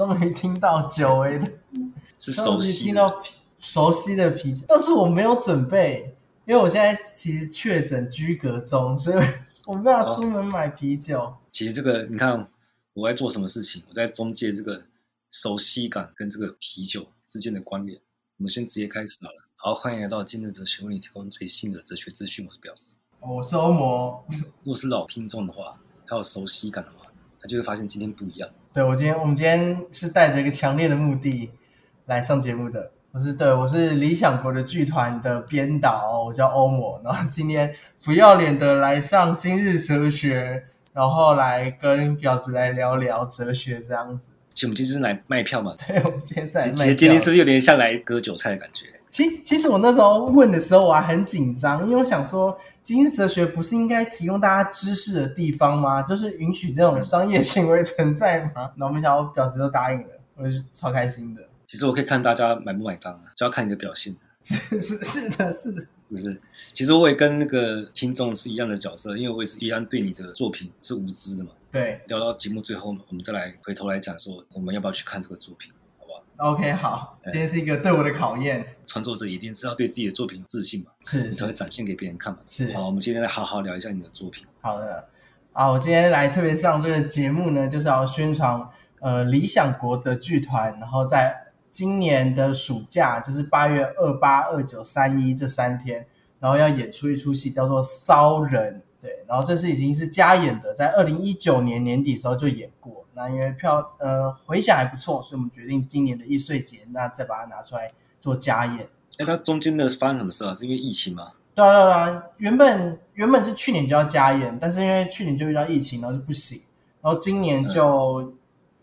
终于听到久违的，是熟悉听到熟悉的啤酒，但是我没有准备，因为我现在其实确诊居隔中，所以我没办法出门买啤酒。哦、其实这个你看我在做什么事情，我在中介这个熟悉感跟这个啤酒之间的关联。我们先直接开始好了。好，欢迎来到今日哲学，为你提供最新的哲学资讯。我是表示，我是欧摩。如果是老听众的话，还有熟悉感的话，他就会发现今天不一样。对，我今天，我们今天是带着一个强烈的目的来上节目的。我是对，我是理想国的剧团的编导，我叫欧摩。然后今天不要脸的来上今日哲学，然后来跟婊子来聊聊哲学这样子。其实我们今天是来卖票嘛？对，我们今天是来卖票。其实今天是不是有点像来割韭菜的感觉？其其实我那时候问的时候我还很紧张，因为我想说今日哲学不是应该提供大家知识的地方吗？就是允许这种商业行为存在吗？那我没想到表示都答应了，我就超开心的。其实我可以看大家买不买单啊，就要看你的表现。是是是的，是的，是不是？其实我也跟那个听众是一样的角色，因为我也是依然对你的作品是无知的嘛。对，聊到节目最后，我们再来回头来讲说，我们要不要去看这个作品，？OK，好，今天是一个对我的考验。创作者一定是要对自己的作品自信嘛，是，你才会展现给别人看嘛。是，好，我们今天来好好聊一下你的作品。好的，啊，我今天来特别上这个节目呢，就是要宣传呃理想国的剧团，然后在。今年的暑假就是八月二八、二九、三一这三天，然后要演出一出戏，叫做《骚人》。对，然后这是已经是加演的，在二零一九年年底的时候就演过。那因为票呃回响还不错，所以我们决定今年的易碎节，那再把它拿出来做加演。哎，它中间的发生什么事啊？是因为疫情吗？对啊，对啊，原本原本是去年就要加演，但是因为去年就遇到疫情，然后就不行。然后今年就。嗯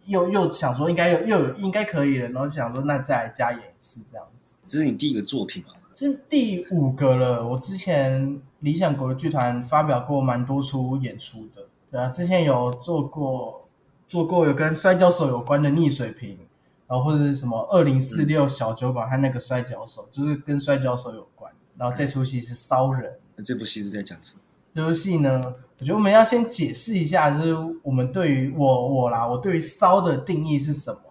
又又想说应该又又有应该可以了，然后就想说那再来加演一次这样子。这是你第一个作品吗？这是第五个了。我之前理想国的剧团发表过蛮多出演出的，对啊，之前有做过做过有跟摔跤手有关的逆水平，然后或者是什么二零四六小酒馆和那个摔跤手，就是跟摔跤手有关。然后这出戏是骚人。那这部戏是在讲什么？这部戏呢？我觉得我们要先解释一下，就是我们对于我我啦，我对于骚的定义是什么？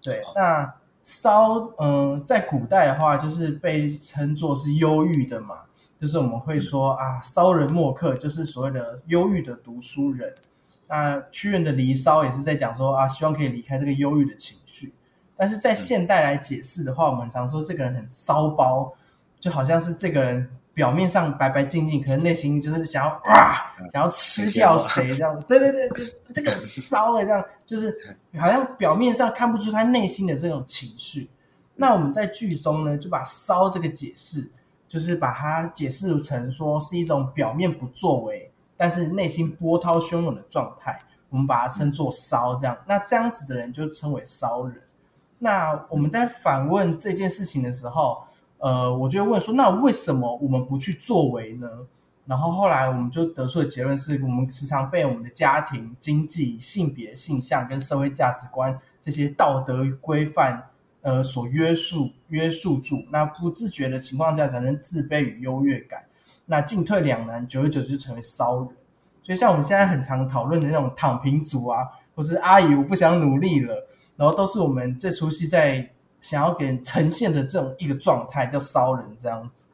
对，那骚，嗯，在古代的话，就是被称作是忧郁的嘛，就是我们会说啊，骚人墨客，就是所谓的忧郁的读书人。那屈原的《离骚》也是在讲说啊，希望可以离开这个忧郁的情绪。但是在现代来解释的话，我们常说这个人很骚包，就好像是这个人。表面上白白净净，可能内心就是想要啊，想要吃掉谁这样子。对对对，就是这个骚的这样，就是好像表面上看不出他内心的这种情绪。那我们在剧中呢，就把骚这个解释，就是把它解释成说是一种表面不作为，但是内心波涛汹涌的状态。我们把它称作骚这样。那这样子的人就称为骚人。那我们在反问这件事情的时候。呃，我就问说，那为什么我们不去作为呢？然后后来我们就得出的结论是，我们时常被我们的家庭、经济、性别、性向跟社会价值观这些道德规范，呃，所约束、约束住。那不自觉的情况下，产生自卑与优越感，那进退两难，久而久之就成为骚人。所以像我们现在很常讨论的那种躺平族啊，或是阿姨我不想努力了，然后都是我们这出戏在。想要给人呈现的这种一个状态叫骚人这样子，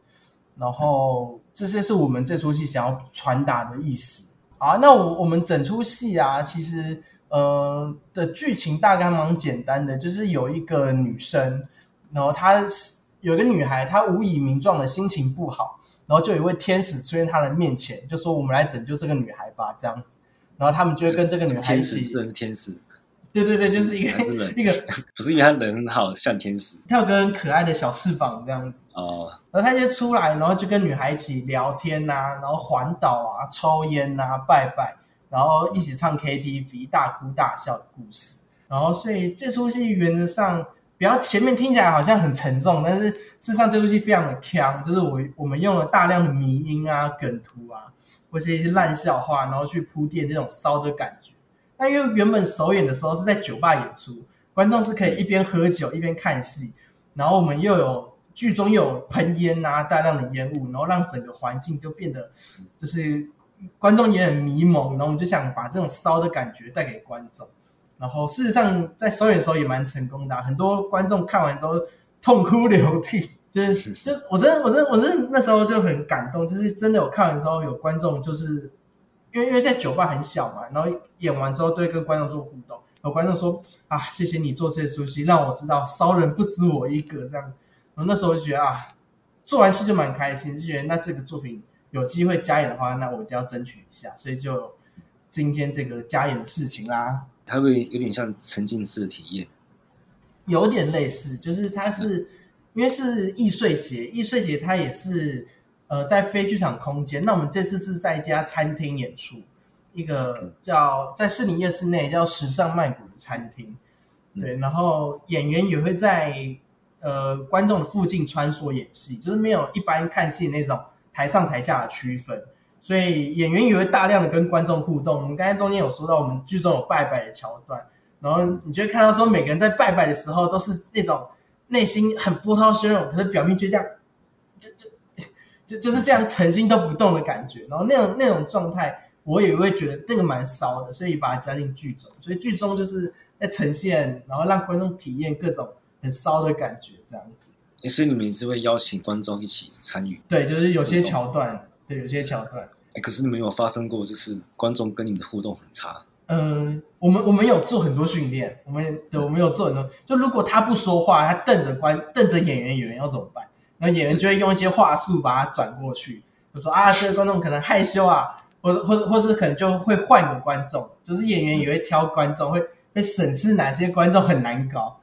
然后这些是我们这出戏想要传达的意思。好，那我我们整出戏啊，其实呃的剧情大概蛮简单的，就是有一个女生，然后她有一个女孩，她无以名状的心情不好，然后就有一位天使出现他的面前，就说我们来拯救这个女孩吧这样子，然后他们就会跟这个女孩一起。天使是天使。对对对，就是一个是人 一个，不是因为他人很好，像天使，他有个很可爱的小翅膀这样子哦。然后他就出来，然后就跟女孩一起聊天呐、啊，然后环岛啊，抽烟呐、啊，拜拜，然后一起唱 KTV，大哭大笑的故事。然后所以这出戏原则上，比较前面听起来好像很沉重，但是事实上这部戏非常的锵，就是我我们用了大量的迷音啊、梗图啊，或者一些烂笑话，然后去铺垫这种骚的感觉。那因为原本首演的时候是在酒吧演出，观众是可以一边喝酒一边看戏，然后我们又有剧中又有喷烟啊，大量的烟雾，然后让整个环境就变得就是观众也很迷蒙，然后我们就想把这种骚的感觉带给观众，然后事实上在首演的时候也蛮成功的，啊，很多观众看完之后痛哭流涕，就是就我真的我真的我真的那时候就很感动，就是真的有看完之后有观众就是因为因为在酒吧很小嘛，然后演完之后都会跟观众做互动，有观众说啊谢谢你做这出戏，让我知道骚人不止我一个这样，然后那时候就觉得啊做完戏就蛮开心，就觉得那这个作品有机会加演的话，那我一定要争取一下，所以就今天这个加演的事情啦。它会有点像沉浸式的体验，有点类似，就是它是因为是易碎节，易碎节它也是呃在非剧场空间。那我们这次是在一家餐厅演出，一个叫在士林夜市内叫时尚曼谷的餐厅，对，然后演员也会在呃观众的附近穿梭演戏，就是没有一般看戏那种台上台下的区分。所以演员也会大量的跟观众互动。我们刚才中间有说到，我们剧中有拜拜的桥段，然后你就会看到说，每个人在拜拜的时候都是那种内心很波涛汹涌，可是表面就这样，就就就就是非常诚心都不动的感觉。然后那种那种状态，我也会觉得那个蛮骚的，所以把它加进剧中。所以剧中就是在呈现，然后让观众体验各种很骚的感觉，这样子。所以你们也是会邀请观众一起参与？对，就是有些桥段。对，有些桥段，哎，可是你们有发生过，就是观众跟你们的互动很差。嗯，我们我们有做很多训练，我们对，我们有做很多。就如果他不说话，他瞪着观，瞪着演员，演员要怎么办？然后演员就会用一些话术把他转过去，就说啊，这个观众可能害羞啊，或者或者或是可能就会换个观众，就是演员也会挑观众，会会审视哪些观众很难搞。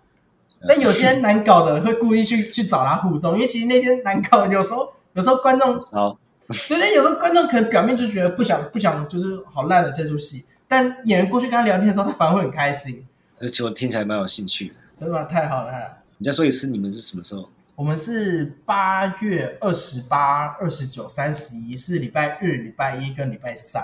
但有些难搞的会故意去去找他互动，因为其实那些难搞的有时候有时候观众好。所以有时候观众可能表面就觉得不想不想，就是好烂的这出戏，但演员过去跟他聊天的时候，他反而会很开心。而且我听起来蛮有兴趣的，真的吗？太好了！你再说一次，你们是什么时候？我们是八月二十八、二十九、三十一，是礼拜日、礼拜一跟礼拜三。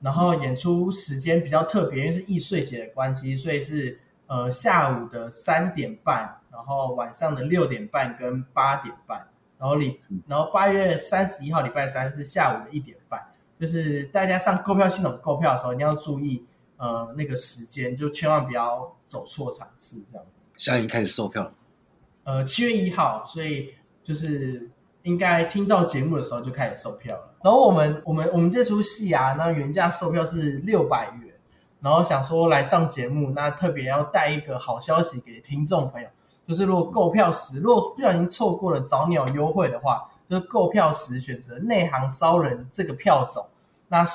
然后演出时间比较特别，因为是易碎节的关系，所以是呃下午的三点半，然后晚上的六点半跟八点半。然后礼，然后八月三十一号礼拜三是下午的一点半，就是大家上购票系统购票的时候，一定要注意，呃，那个时间就千万不要走错场次，这样子。现在已经开始售票了。呃，七月一号，所以就是应该听到节目的时候就开始售票了。然后我们我们我们这出戏啊，那原价售票是六百元，然后想说来上节目，那特别要带一个好消息给听众朋友。就是如果购票时，如果不小心错过了早鸟优惠的话，就是购票时选择内行骚人这个票种，那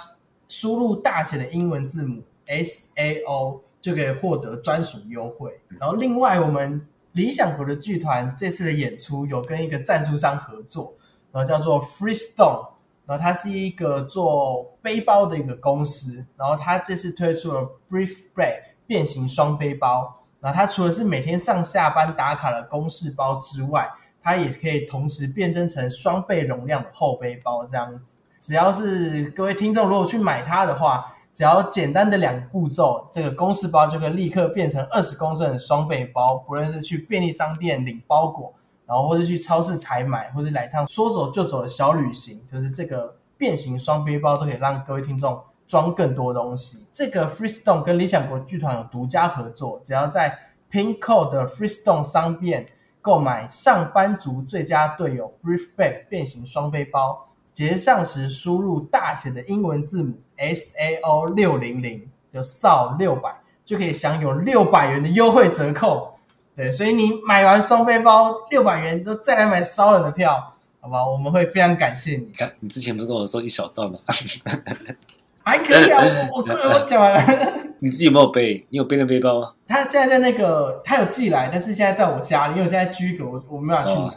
输入大写的英文字母 S A O 就可以获得专属优惠。然后另外，我们理想国的剧团这次的演出有跟一个赞助商合作，然后叫做 Freestone，然后它是一个做背包的一个公司，然后它这次推出了 Brief Bag 变形双背包。那它除了是每天上下班打卡的公事包之外，它也可以同时变身成双倍容量的后背包这样子。只要是各位听众如果去买它的话，只要简单的两步骤，这个公事包就可以立刻变成二十公升的双背包。不论是去便利商店领包裹，然后或是去超市采买，或者来趟说走就走的小旅行，就是这个变形双背包都可以让各位听众。装更多东西，这个 Freestone 跟理想国剧团有独家合作，只要在 pink co 的 Freestone 商店购买上班族最佳队友 Brief Bag 变形双背包，结账时输入大写的英文字母 S A O 六零零，就 SAO 六百，就可以享有六百元的优惠折扣。对，所以你买完双背包六百元，就再来买骚人的票，好不好？我们会非常感谢你。看，你之前不是跟我说一小段吗？还可以啊，我我我讲完了。你自己有没有背？你有背那背包吗？他现在在那个，他有寄来，但是现在在我家里，因为我现在居隔，我我没办法去拿。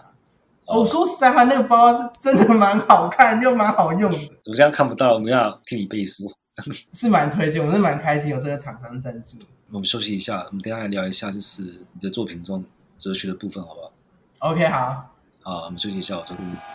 哦，我说实在话，那个包是真的蛮好看又蛮好用的。我现在看不到，我们要听你背书。是蛮推荐，我是蛮开心有这个厂商赞助。我们休息一下，我们等一下来聊一下，就是你的作品中哲学的部分，好不好？OK，好。好，我们休息一下，我这边。我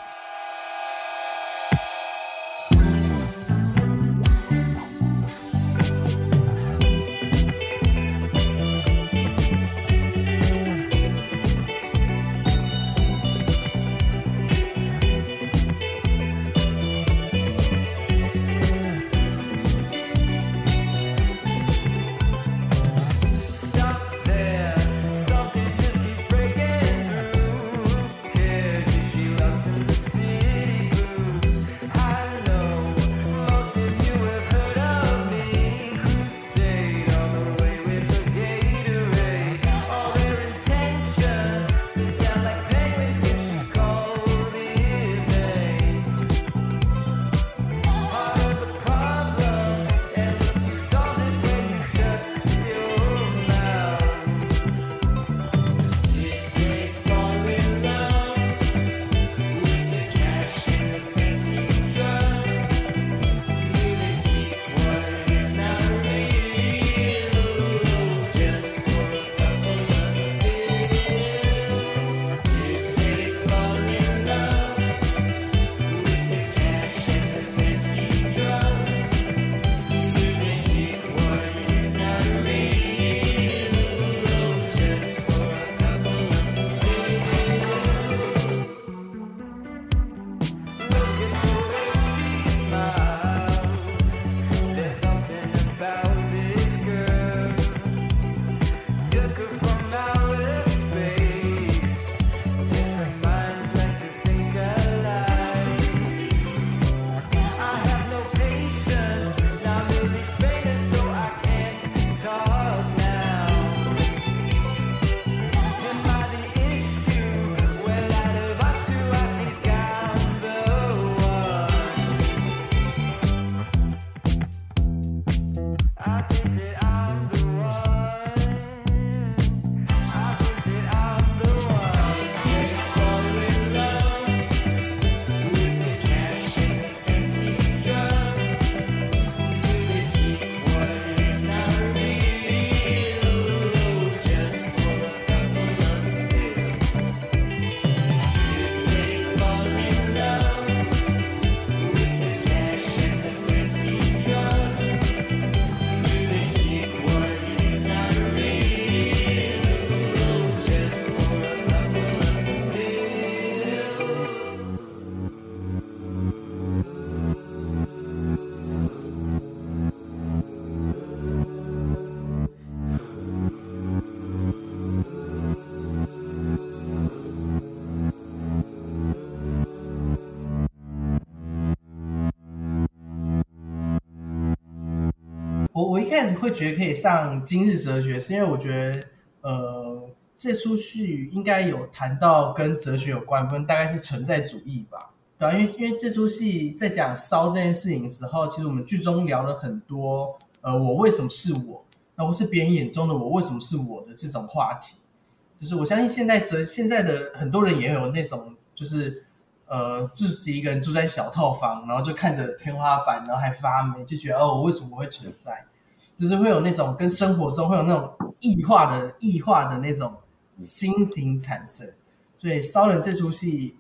开始会觉得可以上今日哲学，是因为我觉得，呃，这出戏应该有谈到跟哲学有关，分大概是存在主义吧，对啊，因为因为这出戏在讲烧这件事情的时候，其实我们剧中聊了很多，呃，我为什么是我，那我是别人眼中的我为什么是我的这种话题，就是我相信现在哲现在的很多人也有那种，就是呃自己一个人住在小套房，然后就看着天花板，然后还发霉，就觉得哦，我为什么会存在？就是会有那种跟生活中会有那种异化的异化的那种心情产生，所以骚人这出戏，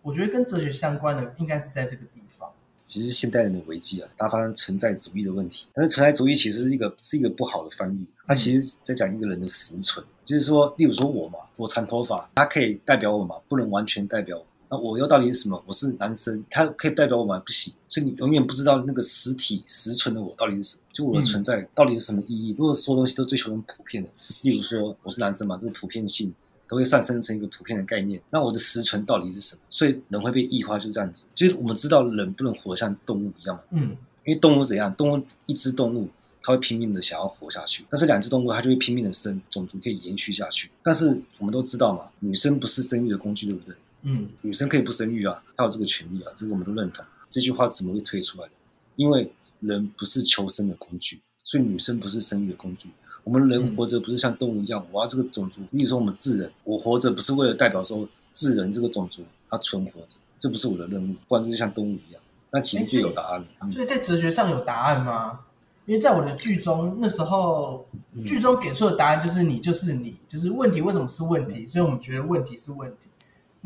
我觉得跟哲学相关的应该是在这个地方。其实现代人的危机啊，它发生存在主义的问题，但是存在主义其实是一个是一个不好的翻译，它其实在讲一个人的实存，就是说，例如说我嘛，我长头发，它可以代表我嘛，不能完全代表我。那我又到底是什么？我是男生，他可以代表我吗？不行，所以你永远不知道那个实体实存的我到底是什么，就我的存在到底有什么意义？如果所有东西都追求很普遍的，例如说我是男生嘛，这个普遍性都会上升成一个普遍的概念，那我的实存到底是什么？所以人会被异化，就是这样子。就是我们知道人不能活像动物一样，嗯，因为动物怎样？动物一只动物它会拼命的想要活下去，但是两只动物它就会拼命的生，种族可以延续下去。但是我们都知道嘛，女生不是生育的工具，对不对？嗯，女生可以不生育啊，她有这个权利啊，这个我们都认同。这句话怎么会推出来的？因为人不是求生的工具，所以女生不是生育的工具。我们人活着不是像动物一样，我要这个种族。比如说我们智人，我活着不是为了代表说智人这个种族它存活着，这不是我的任务，不然就是像动物一样。那其实就有答案了。所以在哲学上有答案吗？因为在我的剧中，那时候剧中给出的答案就是你就是你，就是问题为什么是问题，所以我们觉得问题是问题。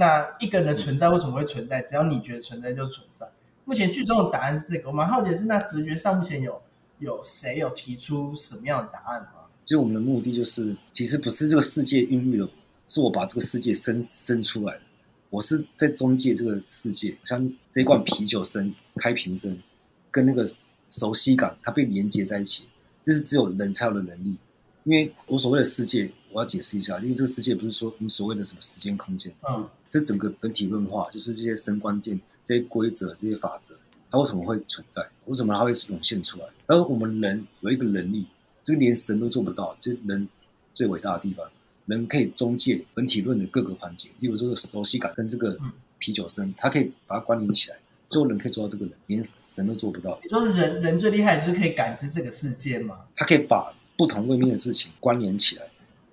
那一个人的存在为什么会存在？只要你觉得存在就存在。目前剧中的答案是这个，我蛮好奇的是，那直觉上目前有有谁有提出什么样的答案吗？就我们的目的就是，其实不是这个世界孕育了，是我把这个世界生生出来的。我是在中介这个世界，像这一罐啤酒声、开瓶声，跟那个熟悉感，它被连接在一起，这是只有人才有的能力。因为我所谓的世界，我要解释一下，因为这个世界不是说你所谓的什么时间空间。嗯这整个本体论化，就是这些生观电、这些规则、这些法则，它为什么会存在？为什么它会涌现出来？但是我们人有一个能力，这个连神都做不到，这人最伟大的地方，人可以中介本体论的各个环节，例如这个熟悉感跟这个啤酒声，它可以把它关联起来，只有人可以做到这个人，连神都做不到。你说人人最厉害就是可以感知这个世界吗？他可以把不同位面的事情关联起来。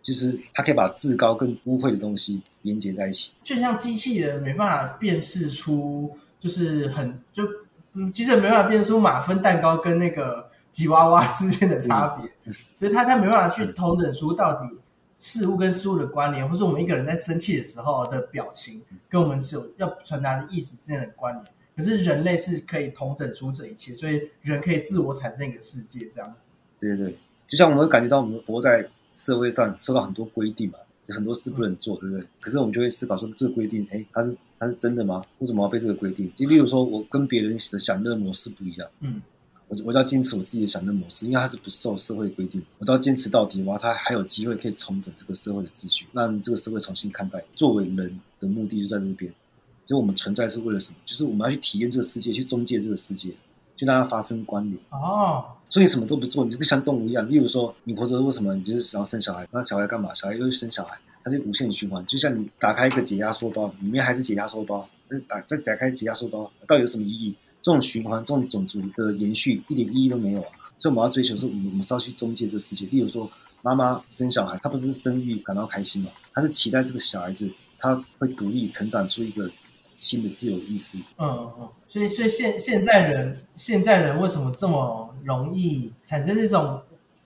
就是它可以把至高跟污秽的东西连接在一起，就像机器人没办法辨识出，就是很就嗯，机器人没办法辨识出马芬蛋糕跟那个吉娃娃之间的差别，嗯、所以它它没办法去统整出到底事物跟事物的关联，或是我们一个人在生气的时候的表情跟我们只有要传达的意思之间的关联。可是人类是可以统整出这一切，所以人可以自我产生一个世界这样子。对对对，就像我们会感觉到我们活在。社会上受到很多规定嘛，有很多事不能做，对不对？可是我们就会思考说，这个规定，哎，它是它是真的吗？为什么要被这个规定？就例如说，我跟别人的享乐模式不一样，嗯，我我要坚持我自己的享乐模式，因为它是不受社会规定，我都要坚持到底，哇，它还有机会可以重整这个社会的秩序，让这个社会重新看待。作为人的目的就在这边，就我们存在是为了什么？就是我们要去体验这个世界，去中介这个世界，去让它发生关联。哦。所以什么都不做，你就跟像动物一样。例如说，你活着为什么？你就是想要生小孩，那小孩干嘛？小孩又去生小孩，它是无限循环。就像你打开一个解压缩包，里面还是解压缩包，打再打开解压缩包，到底有什么意义？这种循环，这种种族的延续，一点意义都没有啊！所以我们要追求是，我们我们是要去中介这个世界。例如说，妈妈生小孩，她不是生育感到开心吗？她是期待这个小孩子他会独立成长出一个新的自由意识。嗯嗯，所以所以现现在人现在人为什么这么容易产生这种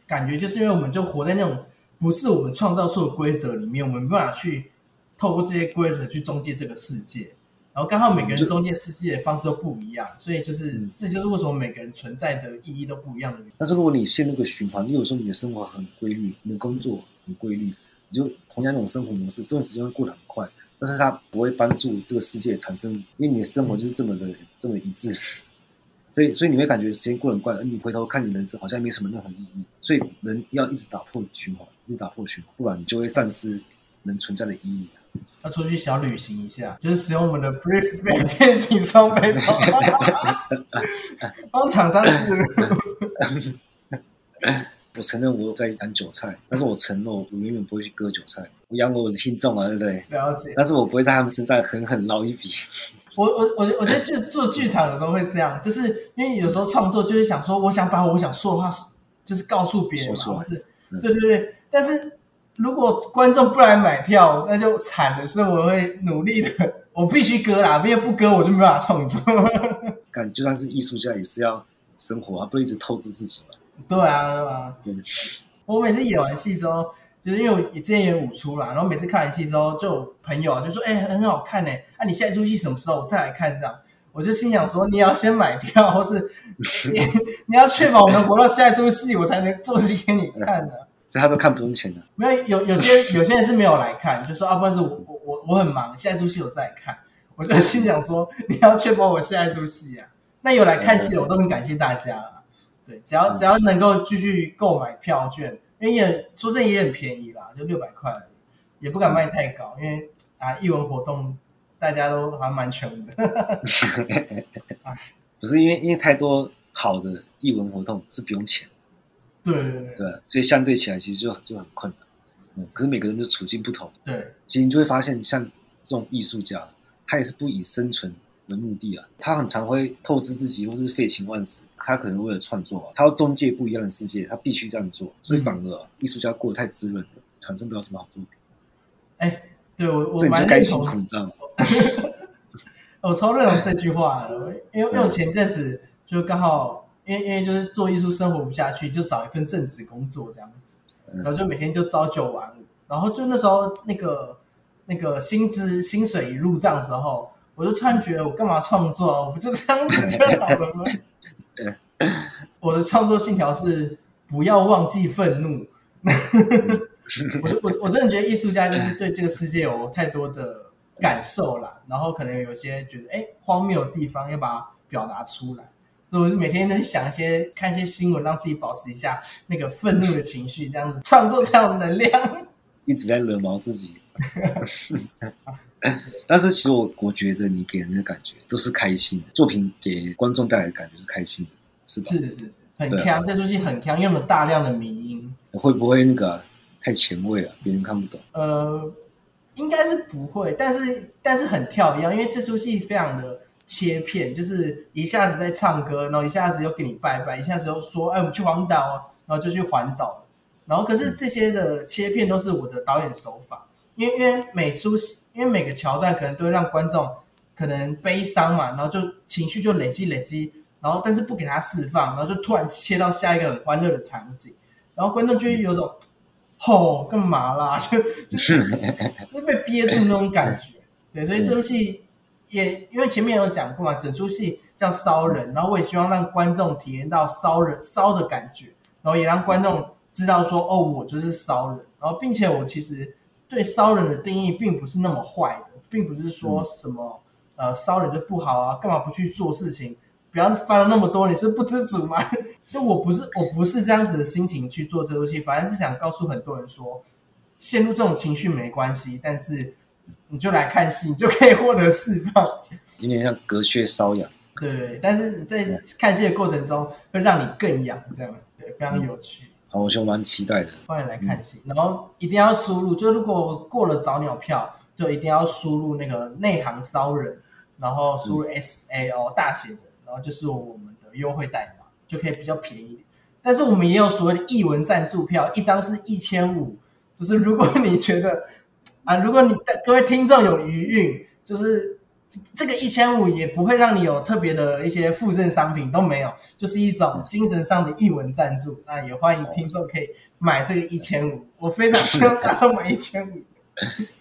感觉？就是因为我们就活在那种不是我们创造出的规则里面，我们没办法去透过这些规则去中介这个世界。然后刚好每个人中介世界的方式都不一样，所以就是、这就是为什么每个人存在的意义都不一样的。但是如果你陷入个循环，你有时候你的生活很规律，你的工作很规律，你就同样那种生活模式，这种时间会过得很快，但是它不会帮助这个世界产生，因为你的生活就是这么的、嗯、这么一致，所以所以你会感觉时间过得很快，而你回头看你人生好像没什么任何意义，所以人要一直打破循环，一直打破循环，不然你就会丧失人存在的意义。要出去小旅行一下，就是使用我们的 Brief 变形双背包，帮厂商植入。我承认我在养韭菜，但是我承诺我永远不会去割韭菜。我养我的听众啊，对不对？了解。但是我不会在他们身上狠狠捞一笔。我我我我觉得就做剧场的时候会这样，就是因为有时候创作就是想说，我想把我想说的话，就是告诉别人，说出来。是，对对对，但是。如果观众不来买票，那就惨了。所以我会努力的，我必须割啦，因为不割我就没办法创作。感就算是艺术家也是要生活啊，不一直透支自己嘛。对啊，对啊。对。我每次演完戏之后，就是因为我之前演武出啦，然后每次看完戏之后，就有朋友啊就说：“哎、欸，很好看哎、欸，啊，你下一出戏什么时候我再来看？”这样，我就心想说：“你要先买票，或是你你要确保我能活到下一出戏，我才能做戏给你看的。”所以他都看不用钱的，没有有有些有些人是没有来看，就说啊，不然是我我我我很忙，下一出戏我再来看。我就心想说，你要确保我下一出戏啊。那有来看戏的，我都很感谢大家了。对，只要只要能够继续购买票券，因为也说真也很便宜啦，就六百块，也不敢卖太高，因为啊，艺文活动大家都还蛮穷的。不是因为因为太多好的艺文活动是不用钱。对对对，对，所以相对起来其实就就很困难，嗯，可是每个人的处境不同，对，其实你就会发现，像这种艺术家，他也是不以生存为目的啊，他很常会透支自己，或是废寝忘食，他可能为了创作啊，他要中介不一样的世界，他必须这样做，所以反而啊，艺术家过得太滋润了，产生不了什么好作品。哎，对我我这你就该辛苦，你知道吗？我超认同这句话的，因为因为我前阵子就刚好。因为因为就是做艺术生活不下去，就找一份正职工作这样子，然后就每天就朝九晚五，然后就那时候那个那个薪资薪水一入账的时候，我就突然觉得我干嘛创作？啊我不就这样子就好了吗？我的创作信条是不要忘记愤怒。我我我真的觉得艺术家就是对这个世界有太多的感受啦，然后可能有些觉得哎荒谬的地方要把它表达出来。所以我就每天都想一些，看一些新闻，让自己保持一下那个愤怒的情绪，这样子创作才有能量。一直在惹毛自己，但是其实我我觉得你给人的感觉都是开心的，作品给观众带来的感觉是开心的，是吧？是是是，很强，这出戏很强，因为有大量的迷音。会不会那个太前卫了，别人看不懂？呃，应该是不会，但是但是很跳一样，因为这出戏非常的。切片就是一下子在唱歌，然后一下子又给你拜拜，一下子又说：“哎，我们去环岛啊！”然后就去环岛。然后可是这些的切片都是我的导演手法，因为因为每出戏，因为每个桥段可能都会让观众可能悲伤嘛，然后就情绪就累积累积，然后但是不给他释放，然后就突然切到下一个很欢乐的场景，然后观众就有种“吼，干嘛啦？” 就就是就被憋住那种感觉。对，所以这部戏。也因为前面有讲过嘛，整出戏叫骚人，然后我也希望让观众体验到骚人骚的感觉，然后也让观众知道说，哦，我就是骚人，然后并且我其实对骚人的定义并不是那么坏的，并不是说什么呃骚人就不好啊，干嘛不去做事情，不要翻了那么多，你是不知足吗？就我不是我不是这样子的心情去做这出戏，反而是想告诉很多人说，陷入这种情绪没关系，但是。你就来看戏，你就可以获得释放。有点像隔靴搔痒，对对，但是在看戏的过程中会让你更痒，这样对，非常有趣。嗯、好，我就蛮期待的。欢迎来看戏，嗯、然后一定要输入，就如果过了早鸟票，就一定要输入那个内行骚人，然后输入 S A O 大写的，然后就是我们的优惠代码，就可以比较便宜。但是我们也有所谓的译文赞助票，一张是一千五，就是如果你觉得啊，如果你各位听众有余韵，就是这个一千五也不会让你有特别的一些附赠商品都没有，就是一种精神上的艺文赞助。那也欢迎听众可以买这个一千五，我非常希望打算买一千五。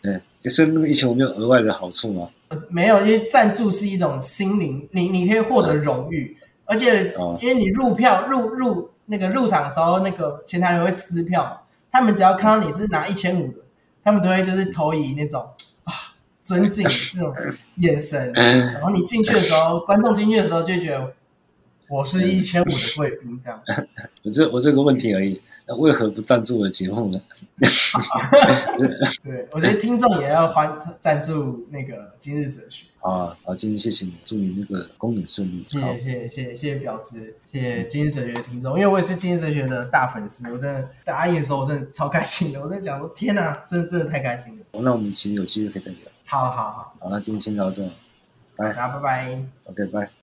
对，所以那个一千五没有额外的好处吗？呃，没有，因为赞助是一种心灵，你你可以获得荣誉，而且因为你入票入入。那个入场的时候，那个前台人会撕票嘛，他们只要看到你是拿一千五的，他们都会就是投以那种啊尊敬 这种眼神，然后你进去的时候，观众进去的时候就觉得我是一千五的贵宾这样。我这我这个问题而已。那为何不赞助我的节目呢？对，我觉得听众也要欢赞助那个今日哲学。好啊，好，今天谢谢你，祝你那个公演顺利。谢谢，谢谢，谢谢，谢谢表侄，谢谢今日哲学的听众，因为我也是今日哲学的大粉丝，我真的答应的时候，我真的超开心的。我在讲说，天哪，真的真的太开心了。哦，那我们其实有机会可以再聊。好好好，好，那今天先到这，拜，好，拜拜。OK，拜。